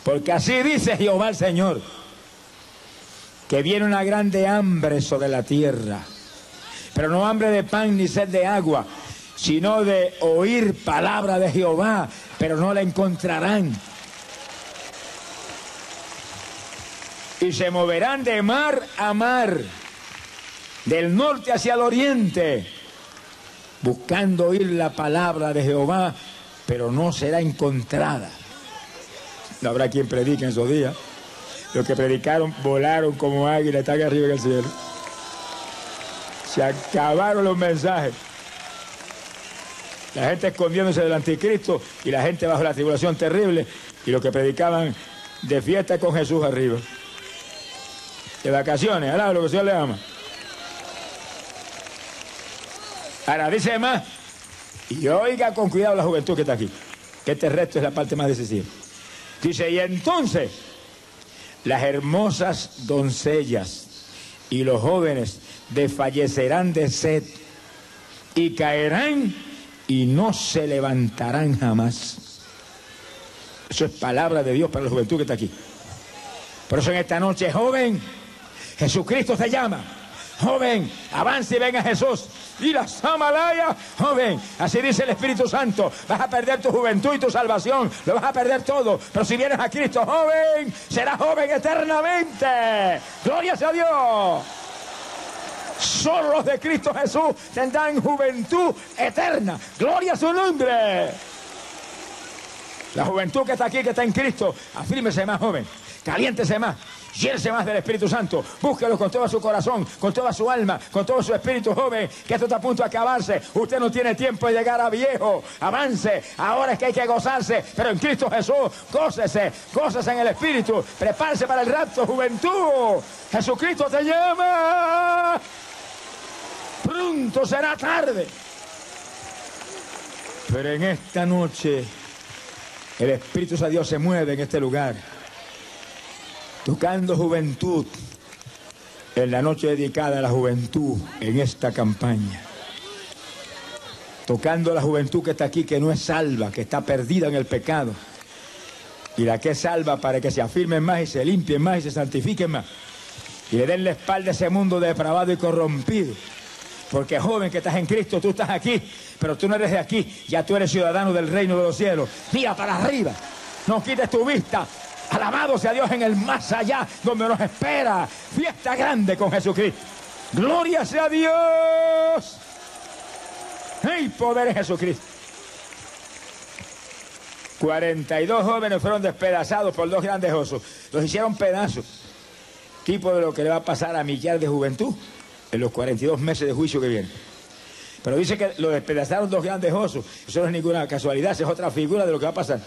Speaker 1: Porque así dice Jehová el Señor, que viene una grande hambre sobre la tierra, pero no hambre de pan ni sed de agua, sino de oír palabra de Jehová, pero no la encontrarán. Y se moverán de mar a mar del norte hacia el oriente, buscando oír la palabra de Jehová, pero no será encontrada. No habrá quien predique en esos días. Los que predicaron volaron como águila, están arriba en el cielo. Se acabaron los mensajes. La gente escondiéndose del anticristo y la gente bajo la tribulación terrible y los que predicaban de fiesta con Jesús arriba. De vacaciones, ahora lo que Dios le ama. Ahora dice más, y oiga con cuidado la juventud que está aquí. que este resto es la parte más decisiva. Dice, y entonces las hermosas doncellas y los jóvenes desfallecerán de sed y caerán y no se levantarán jamás. Eso es palabra de Dios para la juventud que está aquí. Por eso en esta noche, joven, Jesucristo te llama. Joven, avance y venga Jesús. Y la Samalaya, joven, así dice el Espíritu Santo. Vas a perder tu juventud y tu salvación. Lo vas a perder todo. Pero si vienes a Cristo, joven, serás joven eternamente. Gloria a Dios. Solo los de Cristo Jesús tendrán juventud eterna. Gloria a su nombre. La juventud que está aquí, que está en Cristo, afírmese más joven, caliéntese más, llénese más del Espíritu Santo, búsquelo con todo su corazón, con toda su alma, con todo su espíritu joven, que esto está a punto de acabarse. Usted no tiene tiempo de llegar a viejo, avance, ahora es que hay que gozarse, pero en Cristo Jesús, gócese, gócese en el Espíritu, prepárese para el rapto, juventud. Jesucristo te llama. Pronto será tarde. Pero en esta noche el Espíritu de Dios se mueve en este lugar, tocando juventud en la noche dedicada a la juventud en esta campaña. Tocando la juventud que está aquí, que no es salva, que está perdida en el pecado. Y la que es salva para que se afirmen más y se limpien más y se santifiquen más. Y le den la espalda a ese mundo depravado y corrompido. Porque joven que estás en Cristo, tú estás aquí, pero tú no eres de aquí, ya tú eres ciudadano del reino de los cielos. Mira para arriba, no quites tu vista. Alabado sea Dios en el más allá, donde nos espera fiesta grande con Jesucristo. Gloria sea Dios. ¡Hey, poder en Jesucristo! 42 jóvenes fueron despedazados por dos grandes osos. Los hicieron pedazos. Tipo de lo que le va a pasar a millar de juventud en los 42 meses de juicio que vienen. Pero dice que lo despedazaron dos grandes osos. Eso no es ninguna casualidad, es otra figura de lo que va a pasar.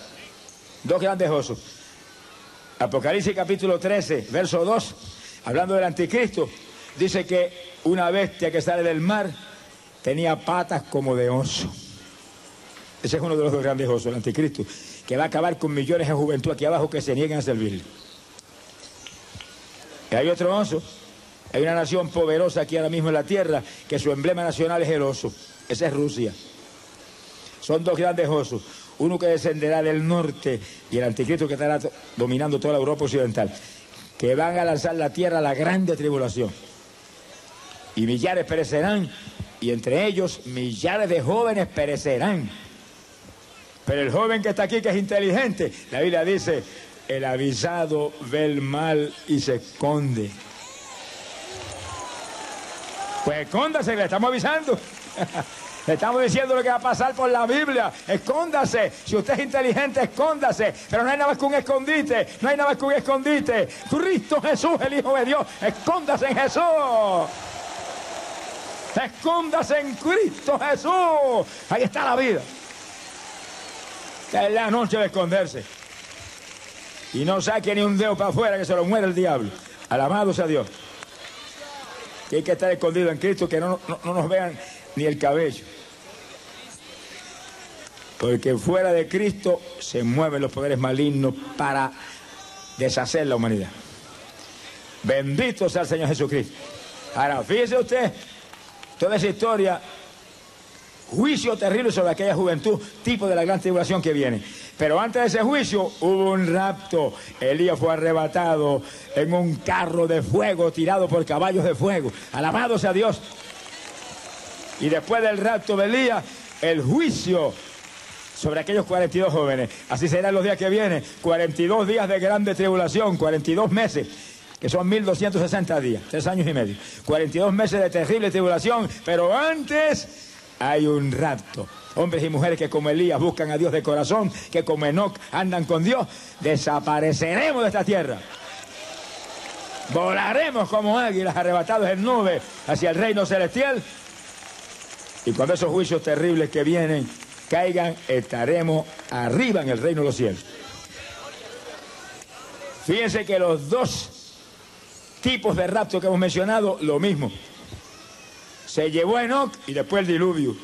Speaker 1: Dos grandes osos. Apocalipsis capítulo 13, verso 2, hablando del anticristo, dice que una bestia que sale del mar tenía patas como de oso. Ese es uno de los dos grandes osos, el anticristo, que va a acabar con millones de juventud aquí abajo que se niegan a servirle. Y hay otro oso hay una nación poderosa aquí ahora mismo en la tierra que su emblema nacional es el oso. Esa es Rusia. Son dos grandes osos. Uno que descenderá del norte y el anticristo que estará dominando toda la Europa occidental. Que van a lanzar la tierra a la grande tribulación. Y millares perecerán. Y entre ellos millares de jóvenes perecerán. Pero el joven que está aquí, que es inteligente, la Biblia dice, el avisado ve el mal y se esconde. Pues escóndase, le estamos avisando. (laughs) Le estamos diciendo lo que va a pasar por la Biblia. Escóndase. Si usted es inteligente, escóndase. Pero no hay nada más que un escondite. No hay nada más que un escondite. Cristo Jesús, el Hijo de Dios. Escóndase en Jesús. Escóndase en Cristo Jesús. Ahí está la vida. Es la noche de esconderse. Y no saque ni un dedo para afuera que se lo muere el diablo. Alabado sea Dios que hay que estar escondido en Cristo, que no, nos vean ni el cabello. Porque fuera de Cristo se mueven los poderes malignos para deshacer la humanidad. Bendito sea el Señor Jesucristo. Ahora, fíjese usted, toda esa historia, juicio terrible sobre aquella juventud, tipo de la gran tribulación que viene. Pero antes de ese juicio hubo un rapto. Elías fue arrebatado en un carro de fuego tirado por caballos de fuego. Alabado sea Dios. Y después del rapto de Elías, el juicio sobre aquellos 42 jóvenes. Así serán los días que vienen. 42 días de grande tribulación, 42 meses que son 1260 días, tres años y medio. 42 meses de terrible tribulación, pero antes hay un rapto. Hombres y mujeres que como Elías buscan a Dios de corazón, que como Enoch andan con Dios, desapareceremos de esta tierra. Volaremos como águilas arrebatados en nubes hacia el reino celestial. Y cuando esos juicios terribles que vienen caigan, estaremos arriba en el reino de los cielos. Fíjense que los dos tipos de rapto que hemos mencionado, lo mismo. Se llevó Enoch y después el diluvio.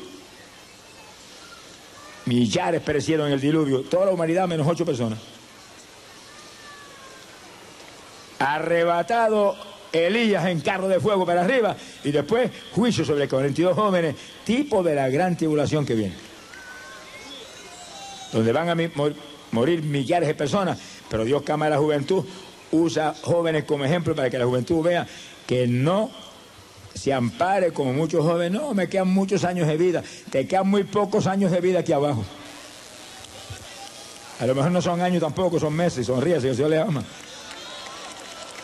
Speaker 1: Millares perecieron en el diluvio, toda la humanidad menos ocho personas. Arrebatado Elías en carro de fuego para arriba y después juicio sobre 42 jóvenes, tipo de la gran tribulación que viene. Donde van a morir millares de personas, pero Dios cama a la juventud, usa jóvenes como ejemplo para que la juventud vea que no se ampare como muchos jóvenes. No, me quedan muchos años de vida. Te quedan muy pocos años de vida aquí abajo. A lo mejor no son años tampoco, son meses. Sonríe si Dios le ama.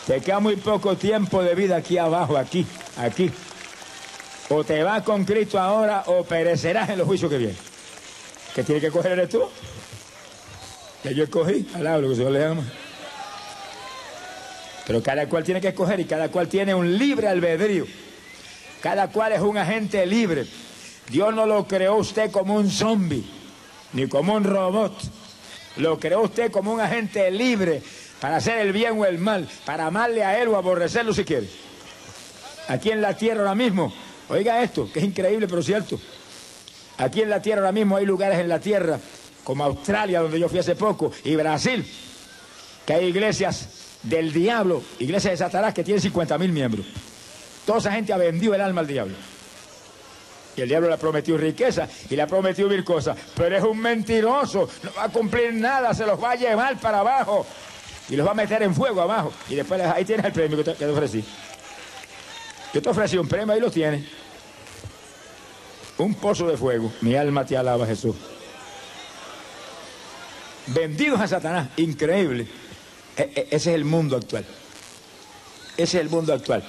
Speaker 1: Te queda muy poco tiempo de vida aquí abajo, aquí, aquí. O te vas con Cristo ahora o perecerás en los juicios que vienen. ¿Qué tiene que coger eres tú? Que yo escogí, al lo que Dios le ama. Pero cada cual tiene que escoger y cada cual tiene un libre albedrío. Cada cual es un agente libre. Dios no lo creó usted como un zombie, ni como un robot. Lo creó usted como un agente libre para hacer el bien o el mal, para amarle a él o aborrecerlo si quiere. Aquí en la tierra ahora mismo, oiga esto, que es increíble pero cierto. Aquí en la tierra ahora mismo hay lugares en la tierra, como Australia, donde yo fui hace poco, y Brasil, que hay iglesias del diablo, iglesias de Satanás que tienen 50 mil miembros. Toda esa gente ha vendido el alma al diablo. Y el diablo le ha prometido riqueza y le ha prometido mil cosas. Pero es un mentiroso. No va a cumplir nada. Se los va a llevar para abajo. Y los va a meter en fuego abajo. Y después ahí tienes el premio que te, ofrecí. Yo te ofrecí un premio, ahí lo tienes. Un pozo de fuego. Mi alma te alaba, Jesús. Vendidos a Satanás. Increíble. E, e, ese es el mundo actual. Ese es el mundo actual.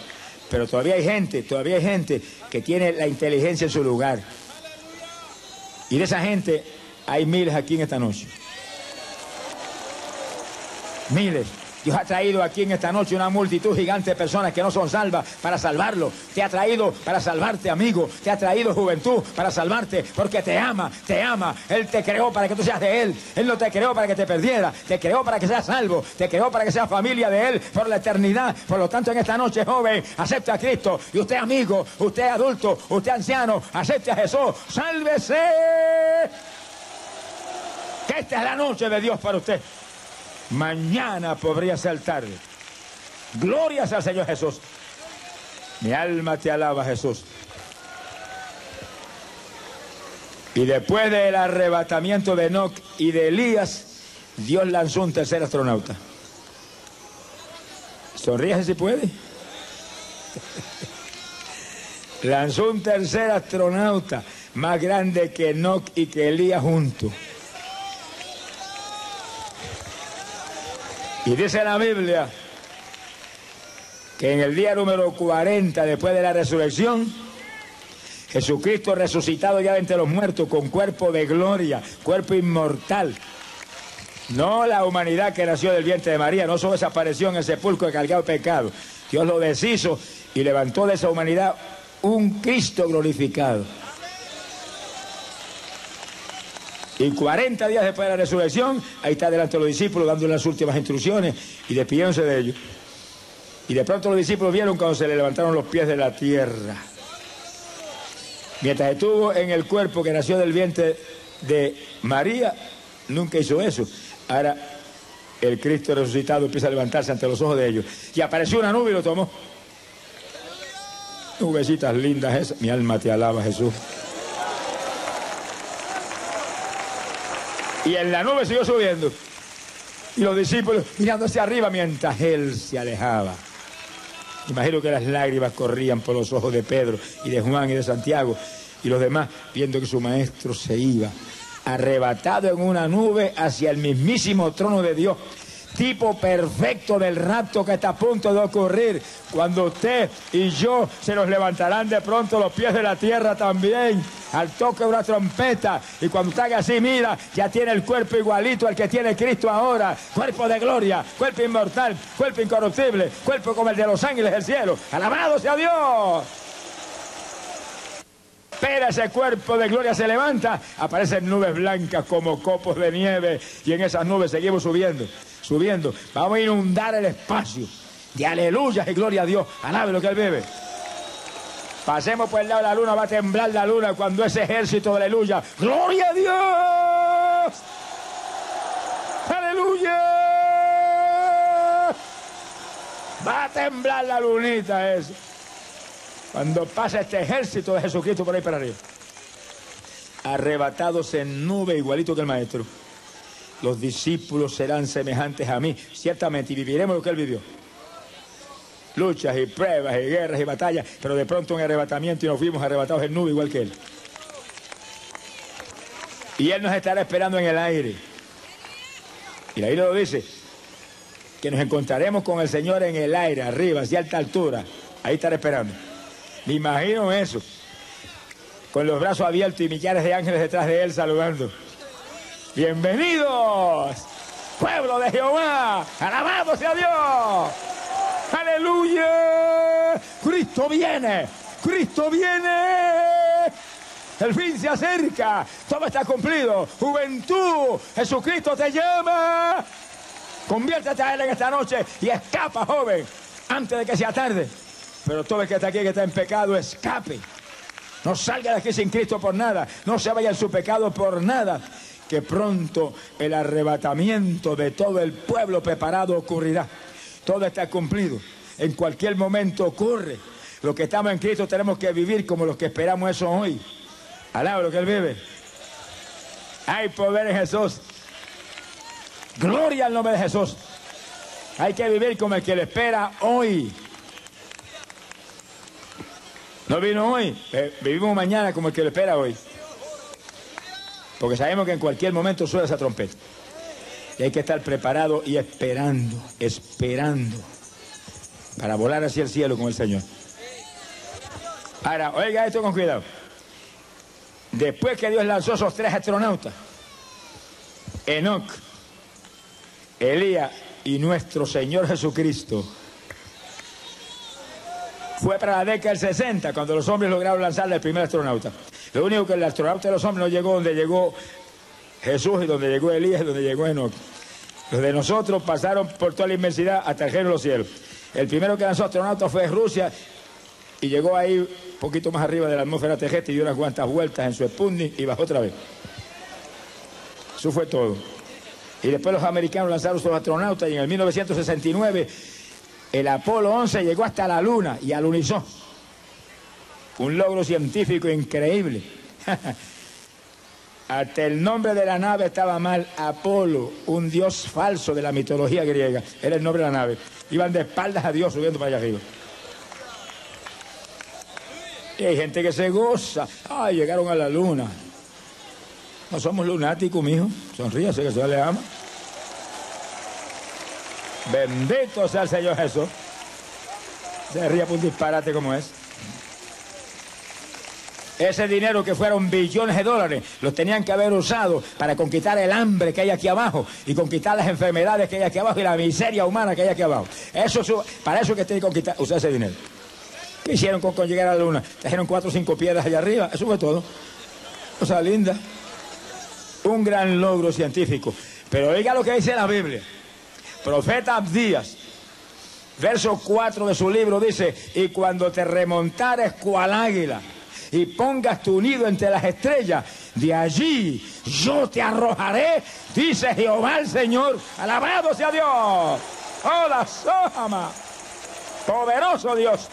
Speaker 1: Pero todavía hay gente, todavía hay gente que tiene la inteligencia en su lugar. Y de esa gente hay miles aquí en esta noche. Miles. Dios ha traído aquí en esta noche una multitud gigante de personas que no son salvas para salvarlo. Te ha traído para salvarte, amigo. Te ha traído juventud para salvarte porque te ama, te ama. Él te creó para que tú seas de Él. Él no te creó para que te perdiera. Te creó para que seas salvo. Te creó para que seas familia de Él por la eternidad. Por lo tanto, en esta noche, joven, acepta a Cristo. Y usted, amigo, usted adulto, usted anciano, acepte a Jesús. Sálvese. Que esta es la noche de Dios para usted. Mañana podría ser tarde. Glorias al Señor Jesús. Mi alma te alaba, Jesús. Y después del arrebatamiento de Enoch y de Elías, Dios lanzó un tercer astronauta. Sonríe si puede. lanzó un tercer astronauta más grande que Enoch y que Elías juntos. Y dice la Biblia que en el día número 40 después de la resurrección, Jesucristo resucitado ya entre los muertos con cuerpo de gloria, cuerpo inmortal. No la humanidad que nació del vientre de María, no solo desapareció en el sepulcro cargado de pecado. Dios lo deshizo y levantó de esa humanidad un Cristo glorificado. Y 40 días después de la resurrección, ahí está delante de los discípulos dándole las últimas instrucciones y despidiéndose de ellos. Y de pronto los discípulos vieron cuando se le levantaron los pies de la tierra. Mientras estuvo en el cuerpo que nació del vientre de María, nunca hizo eso. Ahora el Cristo resucitado empieza a levantarse ante los ojos de ellos. Y apareció una nube y lo tomó. Nubecitas lindas esas. Mi alma te alaba, Jesús. Y en la nube siguió subiendo. Y los discípulos mirando hacia arriba mientras él se alejaba. Imagino que las lágrimas corrían por los ojos de Pedro y de Juan y de Santiago y los demás viendo que su maestro se iba arrebatado en una nube hacia el mismísimo trono de Dios tipo perfecto del rapto que está a punto de ocurrir. Cuando usted y yo se nos levantarán de pronto los pies de la tierra también, al toque de una trompeta. Y cuando usted así, mira, ya tiene el cuerpo igualito al que tiene Cristo ahora. Cuerpo de gloria, cuerpo inmortal, cuerpo incorruptible, cuerpo como el de los ángeles del cielo. Alabado sea Dios. Pero ese cuerpo de gloria se levanta, aparecen nubes blancas como copos de nieve y en esas nubes seguimos subiendo subiendo. Vamos a inundar el espacio de aleluyas y gloria a Dios. Alabe lo que él bebe. Pasemos por el lado de la luna, va a temblar la luna cuando ese ejército de aleluya. ¡Gloria a Dios! ¡Aleluya! Va a temblar la lunita esa. Cuando pasa este ejército de Jesucristo por ahí para arriba. Arrebatados en nube, igualito que el maestro. Los discípulos serán semejantes a mí. Ciertamente, y viviremos lo que él vivió. Luchas y pruebas y guerras y batallas, pero de pronto un arrebatamiento y nos fuimos arrebatados en nube igual que él. Y él nos estará esperando en el aire. Y la Biblia lo dice, que nos encontraremos con el Señor en el aire, arriba, hacia alta altura. Ahí estará esperando. Me imagino eso. Con los brazos abiertos y millares de ángeles detrás de él saludando. Bienvenidos, pueblo de Jehová. Alabado sea Dios. Aleluya. Cristo viene. Cristo viene. El fin se acerca. Todo está cumplido. Juventud. Jesucristo te llama. Conviértete a Él en esta noche y escapa, joven, antes de que sea tarde. Pero todo el que está aquí, que está en pecado, escape. No salga de aquí sin Cristo por nada. No se vaya en su pecado por nada. Que pronto el arrebatamiento de todo el pueblo preparado ocurrirá. Todo está cumplido. En cualquier momento ocurre. Los que estamos en Cristo tenemos que vivir como los que esperamos eso hoy. Alaba lo que Él vive. Hay poder en Jesús. Gloria al nombre de Jesús. Hay que vivir como el que le espera hoy. No vino hoy, eh, vivimos mañana como el que le espera hoy. Porque sabemos que en cualquier momento suena esa trompeta. Y hay que estar preparado y esperando, esperando para volar hacia el cielo con el Señor. Ahora, oiga esto con cuidado. Después que Dios lanzó esos tres astronautas, Enoch, Elías y nuestro Señor Jesucristo, fue para la década del 60 cuando los hombres lograron lanzar el primer astronauta. Lo único que el astronauta de los hombres no llegó donde llegó Jesús y donde llegó Elías y donde llegó Enoch. Los de nosotros pasaron por toda la inmensidad hasta el reino de los cielos. El primero que lanzó astronauta fue Rusia y llegó ahí un poquito más arriba de la atmósfera terrestre y dio unas cuantas vueltas en su Sputnik y bajó otra vez. Eso fue todo. Y después los americanos lanzaron sus astronautas y en el 1969 el Apolo 11 llegó hasta la Luna y alunizó. Un logro científico increíble. (laughs) Hasta el nombre de la nave estaba mal. Apolo, un dios falso de la mitología griega. Era el nombre de la nave. Iban de espaldas a Dios subiendo para allá arriba. Y hay gente que se goza. Ay, llegaron a la luna. No somos lunáticos, mijo. Sonríase que se le ama. Bendito sea el Señor Jesús. Se ría por un disparate como es. Ese dinero que fueron billones de dólares, los tenían que haber usado para conquistar el hambre que hay aquí abajo y conquistar las enfermedades que hay aquí abajo y la miseria humana que hay aquí abajo. Eso, para eso que tienen que conquistar, usar ese dinero. ¿Qué hicieron con, llegar a la luna? Trajeron cuatro o cinco piedras allá arriba, eso fue todo. O sea, linda. Un gran logro científico. Pero oiga lo que dice la Biblia. Profeta Abdías, verso 4 de su libro dice, y cuando te remontares cual águila y pongas tu nido entre las estrellas, de allí yo te arrojaré, dice Jehová el Señor, alabado sea Dios. Hola, Sojama, poderoso Dios.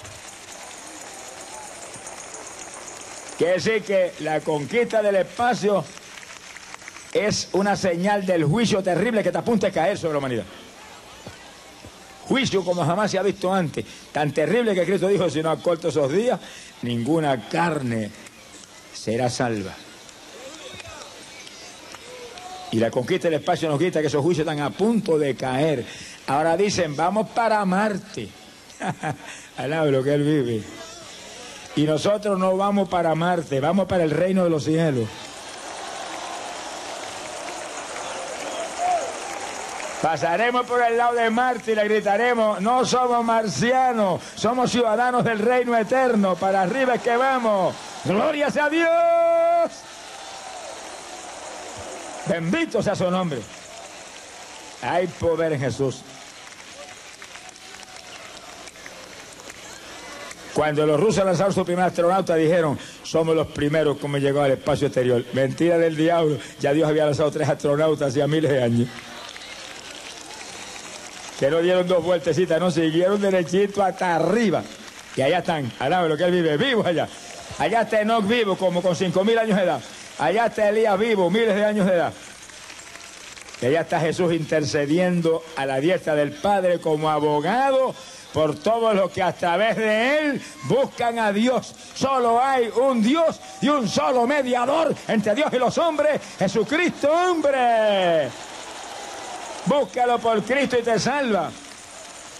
Speaker 1: Quiere decir que la conquista del espacio es una señal del juicio terrible que te apunta a caer sobre la humanidad. Juicio como jamás se ha visto antes. Tan terrible que Cristo dijo, si no acorto esos días, ninguna carne será salva. Y la conquista del espacio nos quita que esos juicios están a punto de caer. Ahora dicen, vamos para Marte. (laughs) Alaba lo que él vive. Y nosotros no vamos para Marte, vamos para el reino de los cielos. Pasaremos por el lado de Marte y le gritaremos, no somos marcianos, somos ciudadanos del reino eterno, para arriba es que vamos. Gloria sea Dios. Bendito sea su nombre. Hay poder en Jesús. Cuando los rusos lanzaron su primer astronauta dijeron, somos los primeros como llegó al espacio exterior. Mentira del diablo, ya Dios había lanzado tres astronautas hacía miles de años. Que no dieron dos vueltecitas, no, siguieron derechito hasta arriba. Y allá están, alaba lo que él vive, vivo allá. Allá está Enoch vivo, como con cinco mil años de edad. Allá está Elías vivo, miles de años de edad. Y allá está Jesús intercediendo a la diestra del Padre como abogado por todos los que a través de Él buscan a Dios. Solo hay un Dios y un solo mediador entre Dios y los hombres, Jesucristo hombre. Búscalo por Cristo y te salva.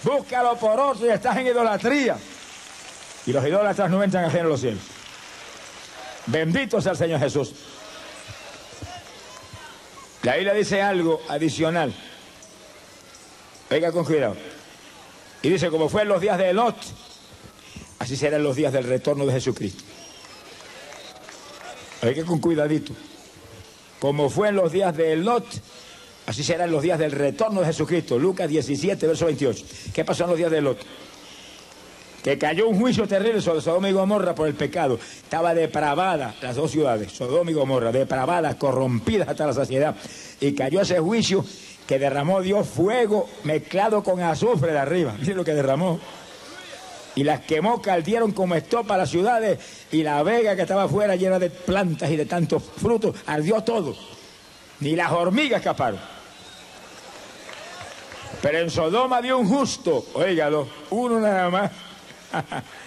Speaker 1: Búscalo por otro y estás en idolatría. Y los idólatras no entran a en los cielos. Bendito sea el Señor Jesús. La Biblia dice algo adicional. Venga con cuidado. Y dice, como fue en los días de Lot, así serán los días del retorno de Jesucristo. Venga con cuidadito. Como fue en los días de Lot, así serán los días del retorno de Jesucristo. Lucas 17, verso 28. ¿Qué pasó en los días de Lot? que cayó un juicio terrible sobre Sodoma y Gomorra por el pecado. Estaba depravada las dos ciudades, Sodoma y Gomorra, depravadas, corrompidas hasta la saciedad. Y cayó ese juicio que derramó Dios fuego mezclado con azufre de arriba. (laughs) Miren lo que derramó. Y las quemó, caldieron como estopa las ciudades y la vega que estaba afuera llena de plantas y de tantos frutos, ardió todo. Ni las hormigas escaparon. Pero en Sodoma dio un justo, oígalo, uno nada más. (laughs)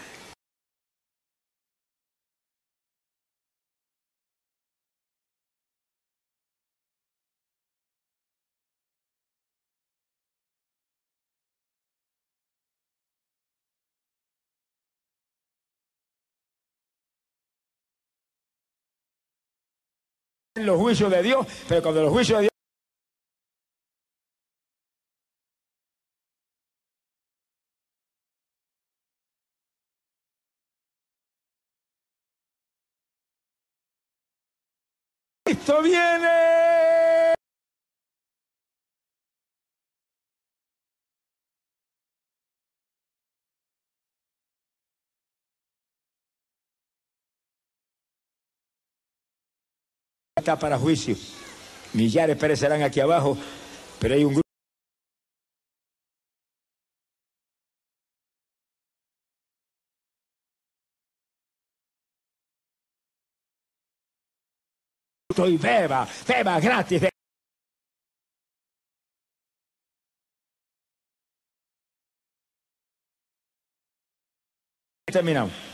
Speaker 1: Los juicios de Dios, pero cuando los juicios de Dios Cristo viene. Está para juicio. Millares perecerán aquí abajo, pero hay un grupo. Y beba, beba gratis. Terminamos.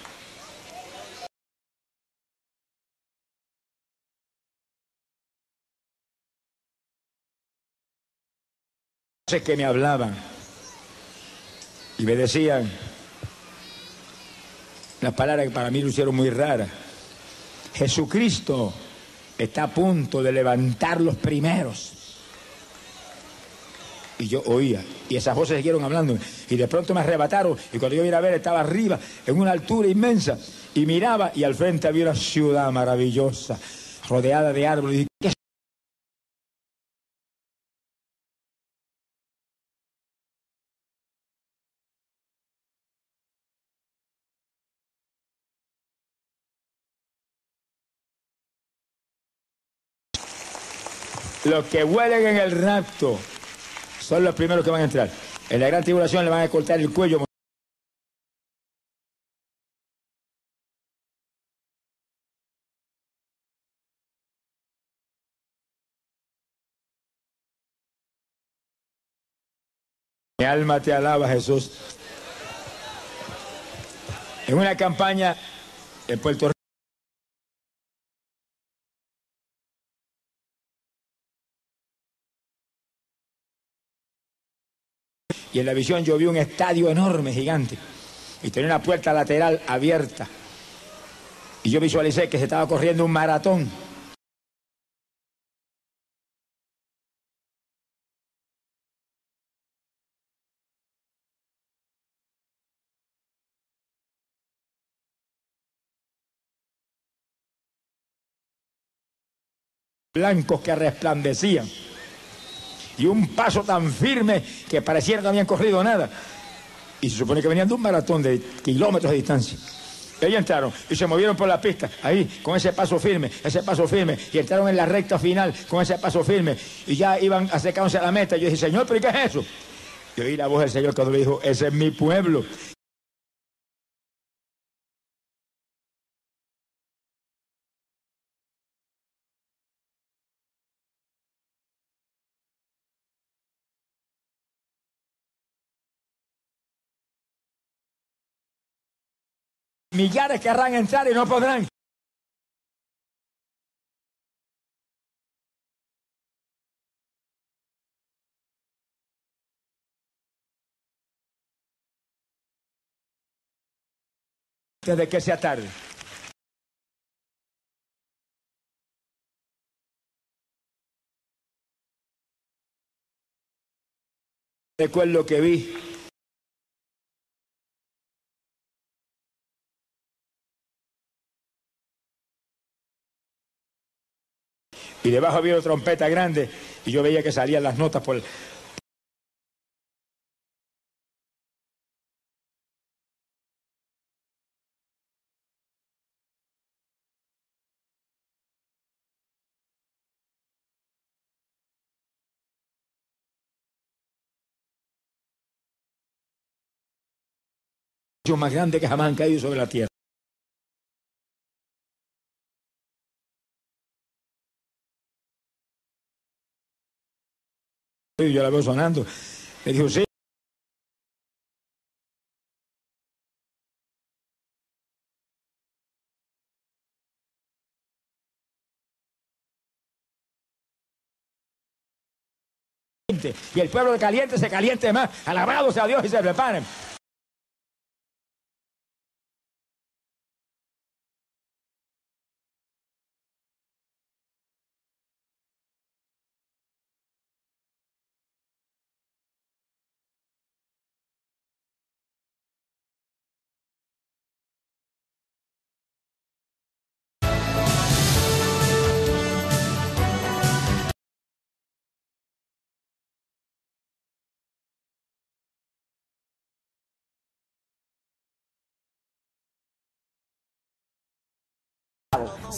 Speaker 1: que me hablaban y me decían las palabras que para mí lo hicieron muy raras. Jesucristo está a punto de levantar los primeros. Y yo oía, y esas voces siguieron hablando, y de pronto me arrebataron, y cuando yo iba a ver estaba arriba, en una altura inmensa, y miraba, y al frente había una ciudad maravillosa, rodeada de árboles. Los que huelen en el rapto son los primeros que van a entrar. En la gran tribulación le van a cortar el cuello. Mi alma te alaba, Jesús. En una campaña en Puerto Rico. Y en la visión yo vi un estadio enorme, gigante, y tenía una puerta lateral abierta. Y yo visualicé que se estaba corriendo un maratón. blancos que resplandecían y un paso tan firme que pareciera que no habían corrido nada. Y se supone que venían de un maratón de kilómetros de distancia. Ahí entraron y se movieron por la pista, ahí, con ese paso firme, ese paso firme, y entraron en la recta final con ese paso firme, y ya iban acercándose a la meta. Y yo dije, Señor, ¿pero qué es eso? Y oí la voz del Señor cuando le dijo, ese es mi pueblo. Millares querrán entrar y no podrán. Desde que sea tarde. Recuerdo que vi debajo había una trompeta grande y yo veía que salían las notas por, más grande que jamás han caído sobre la tierra. Yo la veo sonando. Me dijo, sí. Y el pueblo de caliente se caliente más. Alabados a Dios y se preparen. Bravo.